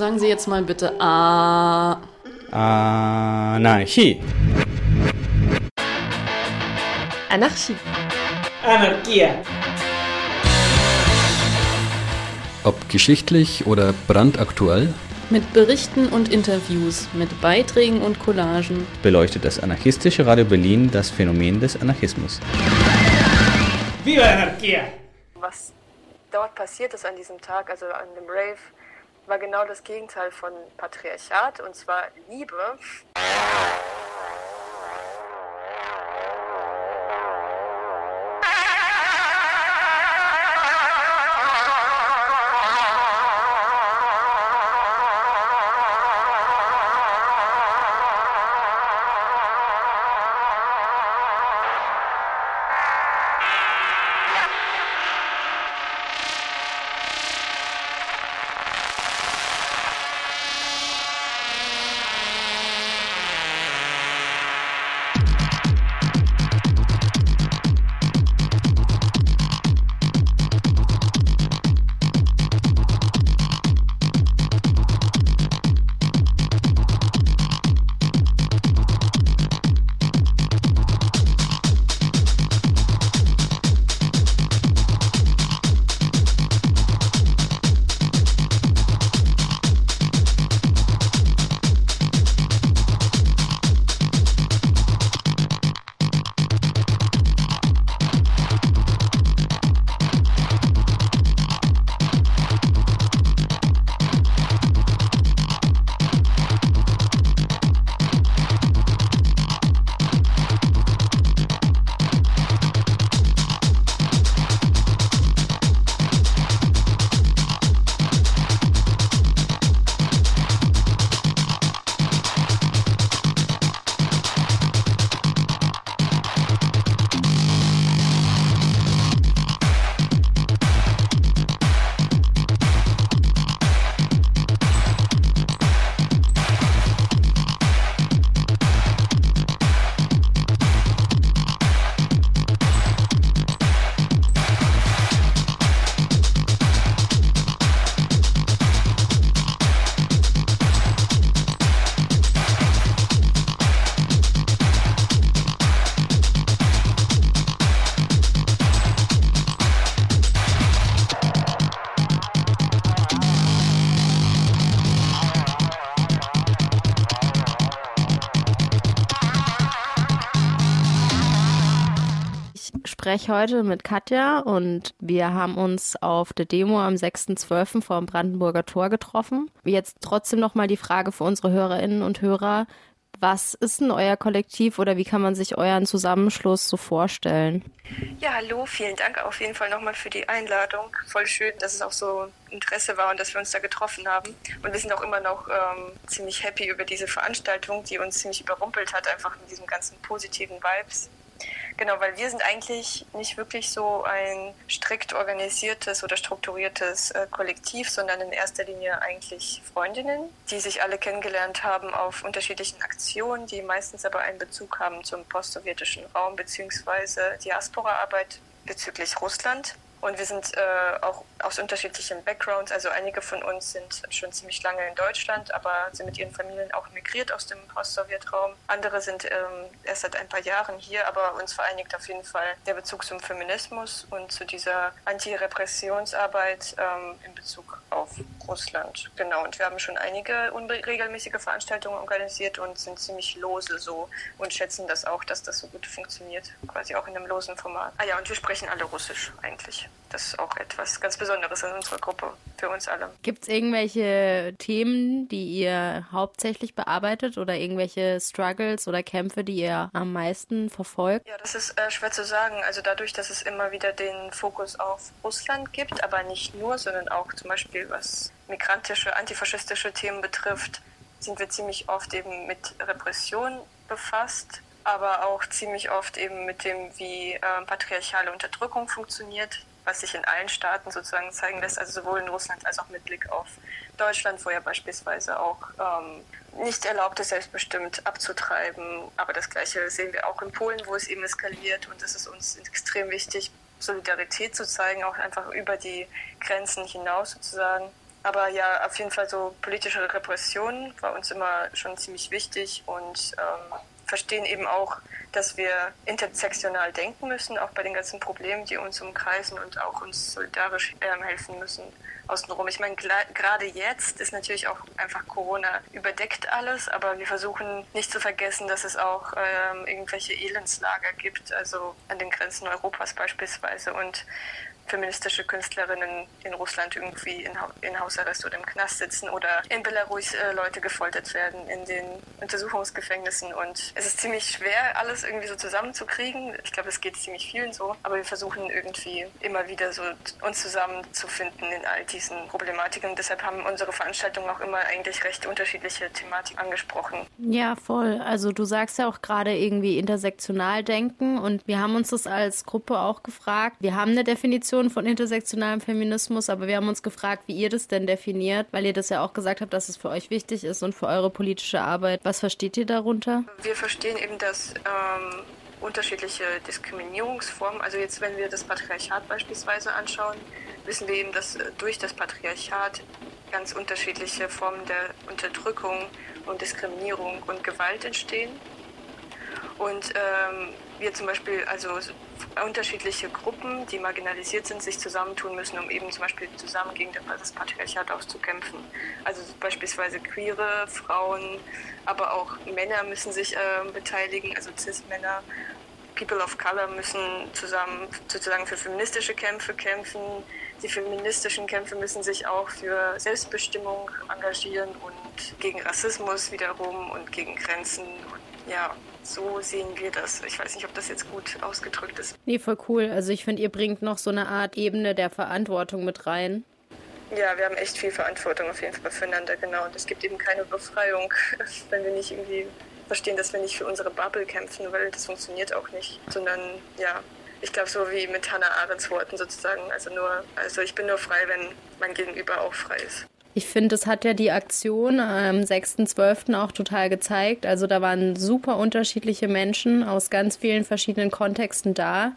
Sagen Sie jetzt mal bitte A. Anarchie. Anarchie. Anarchia. Ob geschichtlich oder brandaktuell, Mit Berichten und Interviews, mit Beiträgen und Collagen. beleuchtet das anarchistische Radio Berlin das Phänomen des Anarchismus. Viva Anarchia! Was dort passiert ist an diesem Tag, also an dem Rave, war genau das Gegenteil von Patriarchat und zwar Liebe. Ich spreche heute mit Katja und wir haben uns auf der Demo am 6.12. vor dem Brandenburger Tor getroffen. Jetzt trotzdem nochmal die Frage für unsere Hörerinnen und Hörer. Was ist denn euer Kollektiv oder wie kann man sich euren Zusammenschluss so vorstellen? Ja, hallo, vielen Dank auf jeden Fall nochmal für die Einladung. Voll schön, dass es auch so Interesse war und dass wir uns da getroffen haben. Und wir sind auch immer noch ähm, ziemlich happy über diese Veranstaltung, die uns ziemlich überrumpelt hat, einfach mit diesen ganzen positiven Vibes. Genau, weil wir sind eigentlich nicht wirklich so ein strikt organisiertes oder strukturiertes äh, Kollektiv, sondern in erster Linie eigentlich Freundinnen, die sich alle kennengelernt haben auf unterschiedlichen Aktionen, die meistens aber einen Bezug haben zum postsowjetischen Raum bzw. Diaspora-Arbeit bezüglich Russland. Und wir sind äh, auch aus unterschiedlichen Backgrounds. Also einige von uns sind schon ziemlich lange in Deutschland, aber sind mit ihren Familien auch migriert aus dem Post-Sowjet-Raum. Andere sind ähm, erst seit ein paar Jahren hier, aber uns vereinigt auf jeden Fall der Bezug zum Feminismus und zu dieser Anti-Repressionsarbeit ähm, in Bezug auf Russland. Genau, und wir haben schon einige unregelmäßige Veranstaltungen organisiert und sind ziemlich lose so und schätzen das auch, dass das so gut funktioniert, quasi auch in einem losen Format. Ah ja, und wir sprechen alle Russisch eigentlich. Das ist auch etwas ganz Besonderes in unserer Gruppe, für uns alle. Gibt es irgendwelche Themen, die ihr hauptsächlich bearbeitet oder irgendwelche Struggles oder Kämpfe, die ihr am meisten verfolgt? Ja, das ist äh, schwer zu sagen. Also dadurch, dass es immer wieder den Fokus auf Russland gibt, aber nicht nur, sondern auch zum Beispiel was migrantische, antifaschistische Themen betrifft, sind wir ziemlich oft eben mit Repression befasst, aber auch ziemlich oft eben mit dem, wie äh, patriarchale Unterdrückung funktioniert, was sich in allen Staaten sozusagen zeigen lässt, also sowohl in Russland als auch mit Blick auf Deutschland, wo ja beispielsweise auch ähm, nicht erlaubt ist, selbstbestimmt abzutreiben. Aber das Gleiche sehen wir auch in Polen, wo es eben eskaliert. Und es ist uns extrem wichtig, Solidarität zu zeigen, auch einfach über die Grenzen hinaus sozusagen. Aber ja, auf jeden Fall so politische Repression war uns immer schon ziemlich wichtig und ähm, verstehen eben auch, dass wir intersektional denken müssen, auch bei den ganzen Problemen, die uns umkreisen und auch uns solidarisch ähm, helfen müssen außenrum. Ich meine, gerade jetzt ist natürlich auch einfach Corona überdeckt alles, aber wir versuchen nicht zu vergessen, dass es auch ähm, irgendwelche Elendslager gibt, also an den Grenzen Europas beispielsweise und feministische Künstlerinnen in Russland irgendwie in, ha in Hausarrest oder im Knast sitzen oder in Belarus äh, Leute gefoltert werden in den Untersuchungsgefängnissen. Und es ist ziemlich schwer, alles irgendwie so zusammenzukriegen. Ich glaube, es geht ziemlich vielen so. Aber wir versuchen irgendwie immer wieder so uns zusammenzufinden in all diesen Problematiken. Und deshalb haben unsere Veranstaltungen auch immer eigentlich recht unterschiedliche Thematiken angesprochen. Ja, voll. Also du sagst ja auch gerade irgendwie intersektional denken und wir haben uns das als Gruppe auch gefragt. Wir haben eine Definition Definition von intersektionalem Feminismus, aber wir haben uns gefragt, wie ihr das denn definiert, weil ihr das ja auch gesagt habt, dass es für euch wichtig ist und für eure politische Arbeit. Was versteht ihr darunter? Wir verstehen eben, dass ähm, unterschiedliche Diskriminierungsformen, also jetzt wenn wir das Patriarchat beispielsweise anschauen, wissen wir eben, dass äh, durch das Patriarchat ganz unterschiedliche Formen der Unterdrückung und Diskriminierung und Gewalt entstehen. Und ähm, wir zum Beispiel also unterschiedliche Gruppen, die marginalisiert sind, sich zusammentun müssen, um eben zum Beispiel zusammen gegen das Patriarchat auszukämpfen. Also beispielsweise queere Frauen, aber auch Männer müssen sich äh, beteiligen, also Cis-Männer. People of Color müssen zusammen sozusagen für feministische Kämpfe kämpfen. Die feministischen Kämpfe müssen sich auch für Selbstbestimmung engagieren und gegen Rassismus wiederum und gegen Grenzen. Und ja, so sehen wir das. Ich weiß nicht, ob das jetzt gut ausgedrückt ist. Nee, voll cool. Also ich finde, ihr bringt noch so eine Art Ebene der Verantwortung mit rein. Ja, wir haben echt viel Verantwortung auf jeden Fall füreinander, genau. Und es gibt eben keine Befreiung, wenn wir nicht irgendwie verstehen, dass wir nicht für unsere Bubble kämpfen, weil das funktioniert auch nicht. Sondern ja, ich glaube so wie mit Hannah Arendts Worten sozusagen. Also nur, also ich bin nur frei, wenn mein Gegenüber auch frei ist. Ich finde, das hat ja die Aktion am 6.12. auch total gezeigt. Also da waren super unterschiedliche Menschen aus ganz vielen verschiedenen Kontexten da.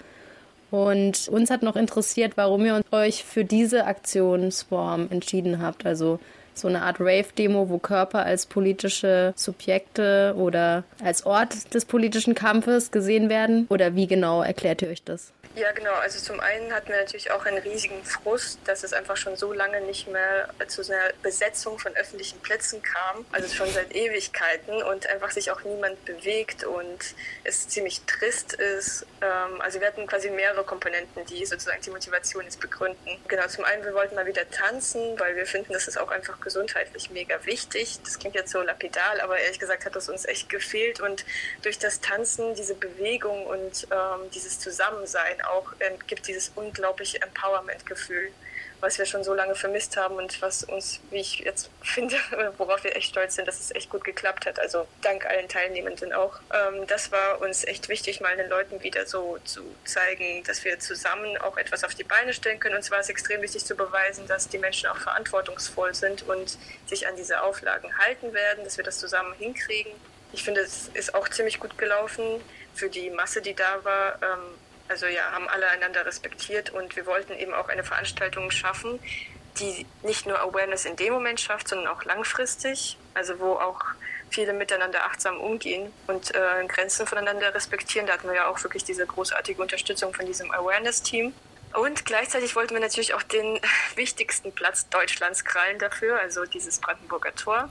Und uns hat noch interessiert, warum ihr euch für diese Aktionsform entschieden habt. Also so eine Art Rave-Demo, wo Körper als politische Subjekte oder als Ort des politischen Kampfes gesehen werden? Oder wie genau erklärt ihr euch das? Ja, genau. Also zum einen hatten wir natürlich auch einen riesigen Frust, dass es einfach schon so lange nicht mehr zu einer Besetzung von öffentlichen Plätzen kam. Also schon seit Ewigkeiten und einfach sich auch niemand bewegt und es ziemlich trist ist. Ähm, also wir hatten quasi mehrere Komponenten, die sozusagen die Motivation jetzt begründen. Genau, zum einen, wir wollten mal wieder tanzen, weil wir finden, das ist auch einfach gesundheitlich mega wichtig. Das klingt jetzt so lapidal, aber ehrlich gesagt hat das uns echt gefehlt und durch das Tanzen, diese Bewegung und ähm, dieses Zusammensein auch äh, gibt dieses unglaubliche Empowerment-Gefühl, was wir schon so lange vermisst haben und was uns, wie ich jetzt finde, worauf wir echt stolz sind, dass es echt gut geklappt hat. Also dank allen Teilnehmenden auch. Ähm, das war uns echt wichtig, mal den Leuten wieder so zu zeigen, dass wir zusammen auch etwas auf die Beine stellen können. Und zwar ist extrem wichtig zu beweisen, dass die Menschen auch verantwortungsvoll sind und sich an diese Auflagen halten werden, dass wir das zusammen hinkriegen. Ich finde, es ist auch ziemlich gut gelaufen für die Masse, die da war. Ähm, also ja, haben alle einander respektiert und wir wollten eben auch eine Veranstaltung schaffen, die nicht nur Awareness in dem Moment schafft, sondern auch langfristig, also wo auch viele miteinander achtsam umgehen und äh, Grenzen voneinander respektieren. Da hatten wir ja auch wirklich diese großartige Unterstützung von diesem Awareness-Team. Und gleichzeitig wollten wir natürlich auch den wichtigsten Platz Deutschlands krallen dafür, also dieses Brandenburger Tor.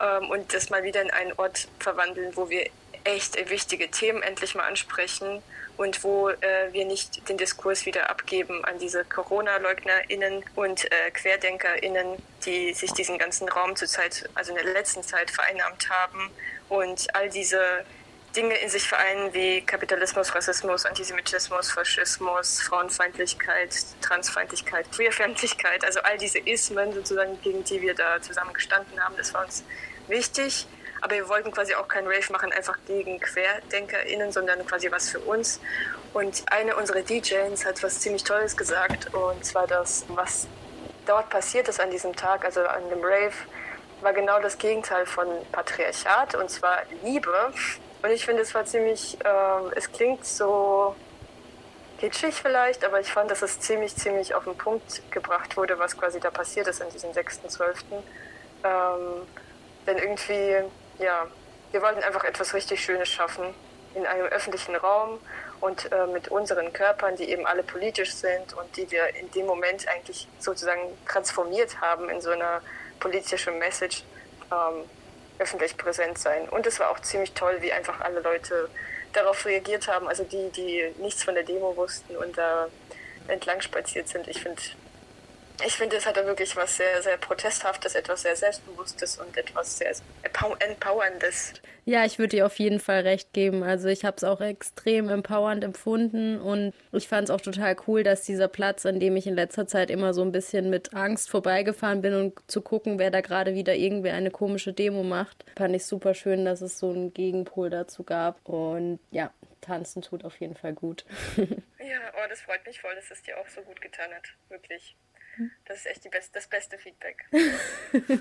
Ähm, und das mal wieder in einen Ort verwandeln, wo wir echt wichtige Themen endlich mal ansprechen und wo äh, wir nicht den Diskurs wieder abgeben an diese Corona-LeugnerInnen und äh, QuerdenkerInnen, die sich diesen ganzen Raum zurzeit, also in der letzten Zeit vereinnahmt haben und all diese Dinge in sich vereinen wie Kapitalismus, Rassismus, Antisemitismus, Faschismus, Frauenfeindlichkeit, Transfeindlichkeit, Queerfeindlichkeit, also all diese Ismen sozusagen, gegen die wir da zusammen gestanden haben, das war uns wichtig. Aber wir wollten quasi auch kein Rave machen, einfach gegen QuerdenkerInnen, sondern quasi was für uns. Und eine unserer DJs hat was ziemlich Tolles gesagt, und zwar das, was dort passiert ist an diesem Tag, also an dem Rave, war genau das Gegenteil von Patriarchat, und zwar Liebe. Und ich finde, es war ziemlich, äh, es klingt so kitschig vielleicht, aber ich fand, dass es ziemlich, ziemlich auf den Punkt gebracht wurde, was quasi da passiert ist an diesem 6.12. Ähm, denn irgendwie, ja, wir wollten einfach etwas richtig Schönes schaffen in einem öffentlichen Raum und äh, mit unseren Körpern, die eben alle politisch sind und die wir in dem Moment eigentlich sozusagen transformiert haben in so eine politische Message, ähm, öffentlich präsent sein. Und es war auch ziemlich toll, wie einfach alle Leute darauf reagiert haben, also die, die nichts von der Demo wussten und da entlang spaziert sind. Ich finde, ich finde, es hatte wirklich was sehr, sehr Protesthaftes, etwas sehr Selbstbewusstes und etwas sehr Empowerndes. Ja, ich würde dir auf jeden Fall recht geben. Also ich habe es auch extrem empowernd empfunden und ich fand es auch total cool, dass dieser Platz, an dem ich in letzter Zeit immer so ein bisschen mit Angst vorbeigefahren bin und zu gucken, wer da gerade wieder irgendwie eine komische Demo macht, fand ich super schön, dass es so einen Gegenpol dazu gab. Und ja, tanzen tut auf jeden Fall gut. ja, oh, das freut mich voll, dass es dir auch so gut getan hat. Wirklich. Das ist echt best das beste Feedback.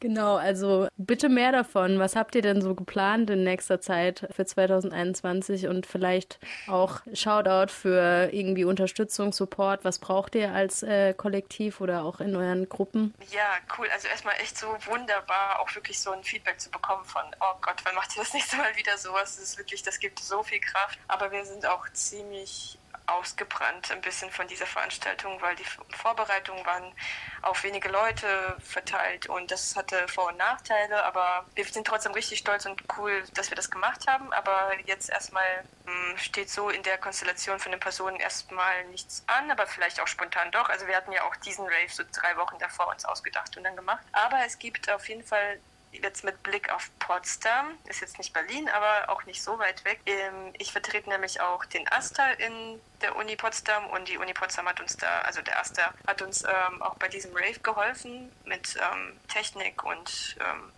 genau, also bitte mehr davon. Was habt ihr denn so geplant in nächster Zeit für 2021 und vielleicht auch Shoutout für irgendwie Unterstützung, Support? Was braucht ihr als äh, Kollektiv oder auch in euren Gruppen? Ja, cool. Also erstmal echt so wunderbar, auch wirklich so ein Feedback zu bekommen von, oh Gott, wann macht ihr das nächste Mal wieder sowas? Das ist wirklich, das gibt so viel Kraft. Aber wir sind auch ziemlich ausgebrannt ein bisschen von dieser Veranstaltung, weil die Vorbereitungen waren auf wenige Leute verteilt und das hatte Vor- und Nachteile, aber wir sind trotzdem richtig stolz und cool, dass wir das gemacht haben. Aber jetzt erstmal hm, steht so in der Konstellation von den Personen erstmal nichts an, aber vielleicht auch spontan doch. Also wir hatten ja auch diesen Rave so drei Wochen davor uns ausgedacht und dann gemacht. Aber es gibt auf jeden Fall jetzt mit Blick auf Potsdam, ist jetzt nicht Berlin, aber auch nicht so weit weg. Ähm, ich vertrete nämlich auch den Aster in der Uni Potsdam und die Uni Potsdam hat uns da, also der Aster hat uns ähm, auch bei diesem Rave geholfen mit ähm, Technik und ähm,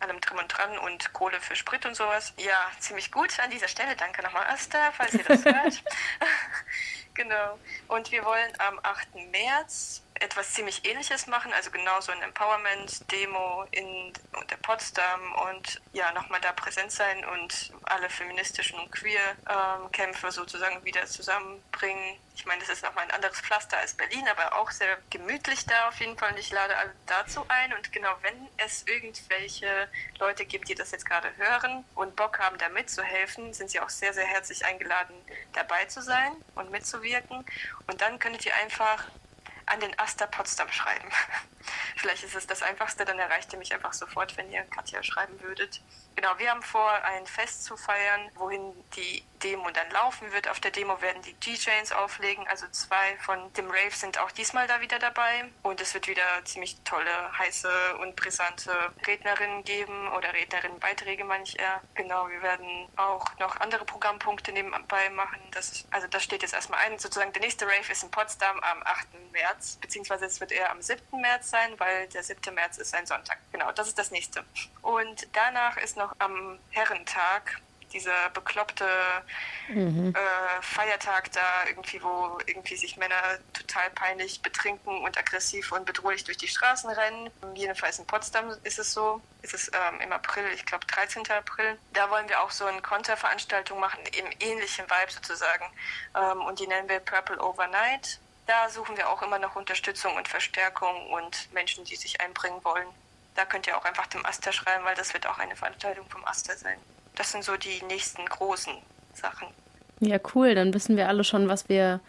allem drum und dran und Kohle für Sprit und sowas. Ja, ziemlich gut an dieser Stelle. Danke nochmal, Asta, falls ihr das hört. genau. Und wir wollen am 8. März etwas ziemlich ähnliches machen, also genauso ein Empowerment-Demo in der Potsdam und ja, nochmal da präsent sein und alle feministischen und Queer-Kämpfe sozusagen wieder zusammenbringen. Ich meine, das ist nochmal ein anderes Pflaster als Berlin, aber auch sehr gemütlich da auf jeden Fall. Und ich lade alle dazu ein. Und genau, wenn es irgendwelche Leute gibt, die das jetzt gerade hören und Bock haben, da mitzuhelfen, sind sie auch sehr, sehr herzlich eingeladen, dabei zu sein und mitzuwirken. Und dann könntet ihr einfach an den Aster Potsdam schreiben. Vielleicht ist es das Einfachste, dann erreicht ihr mich einfach sofort, wenn ihr Katja schreiben würdet. Genau, wir haben vor, ein Fest zu feiern, wohin die Demo dann laufen wird. Auf der Demo werden die DJs auflegen, also zwei von dem Rave sind auch diesmal da wieder dabei. Und es wird wieder ziemlich tolle, heiße und brisante Rednerinnen geben oder Rednerinnenbeiträge, meine ich eher. Genau, wir werden auch noch andere Programmpunkte nebenbei machen. Das, also das steht jetzt erstmal ein. Sozusagen der nächste Rave ist in Potsdam am 8. März, beziehungsweise es wird eher am 7. März sein, weil der 7. März ist ein Sonntag. Genau, das ist das nächste. Und danach ist noch noch am Herrentag, dieser bekloppte mhm. äh, Feiertag da irgendwie, wo irgendwie sich Männer total peinlich betrinken und aggressiv und bedrohlich durch die Straßen rennen. Jedenfalls in Potsdam ist es so. Ist es ähm, im April, ich glaube 13. April. Da wollen wir auch so eine Konterveranstaltung machen, im ähnlichen Vibe sozusagen. Ähm, und die nennen wir Purple Overnight. Da suchen wir auch immer noch Unterstützung und Verstärkung und Menschen, die sich einbringen wollen da könnt ihr auch einfach dem Aster schreiben, weil das wird auch eine Veranstaltung vom Aster sein. Das sind so die nächsten großen Sachen. Ja, cool. Dann wissen wir alle schon, was wir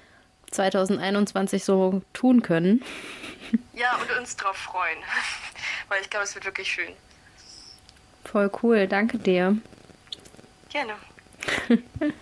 2021 so tun können. Ja, und uns drauf freuen. Weil ich glaube, es wird wirklich schön. Voll cool. Danke dir. Gerne.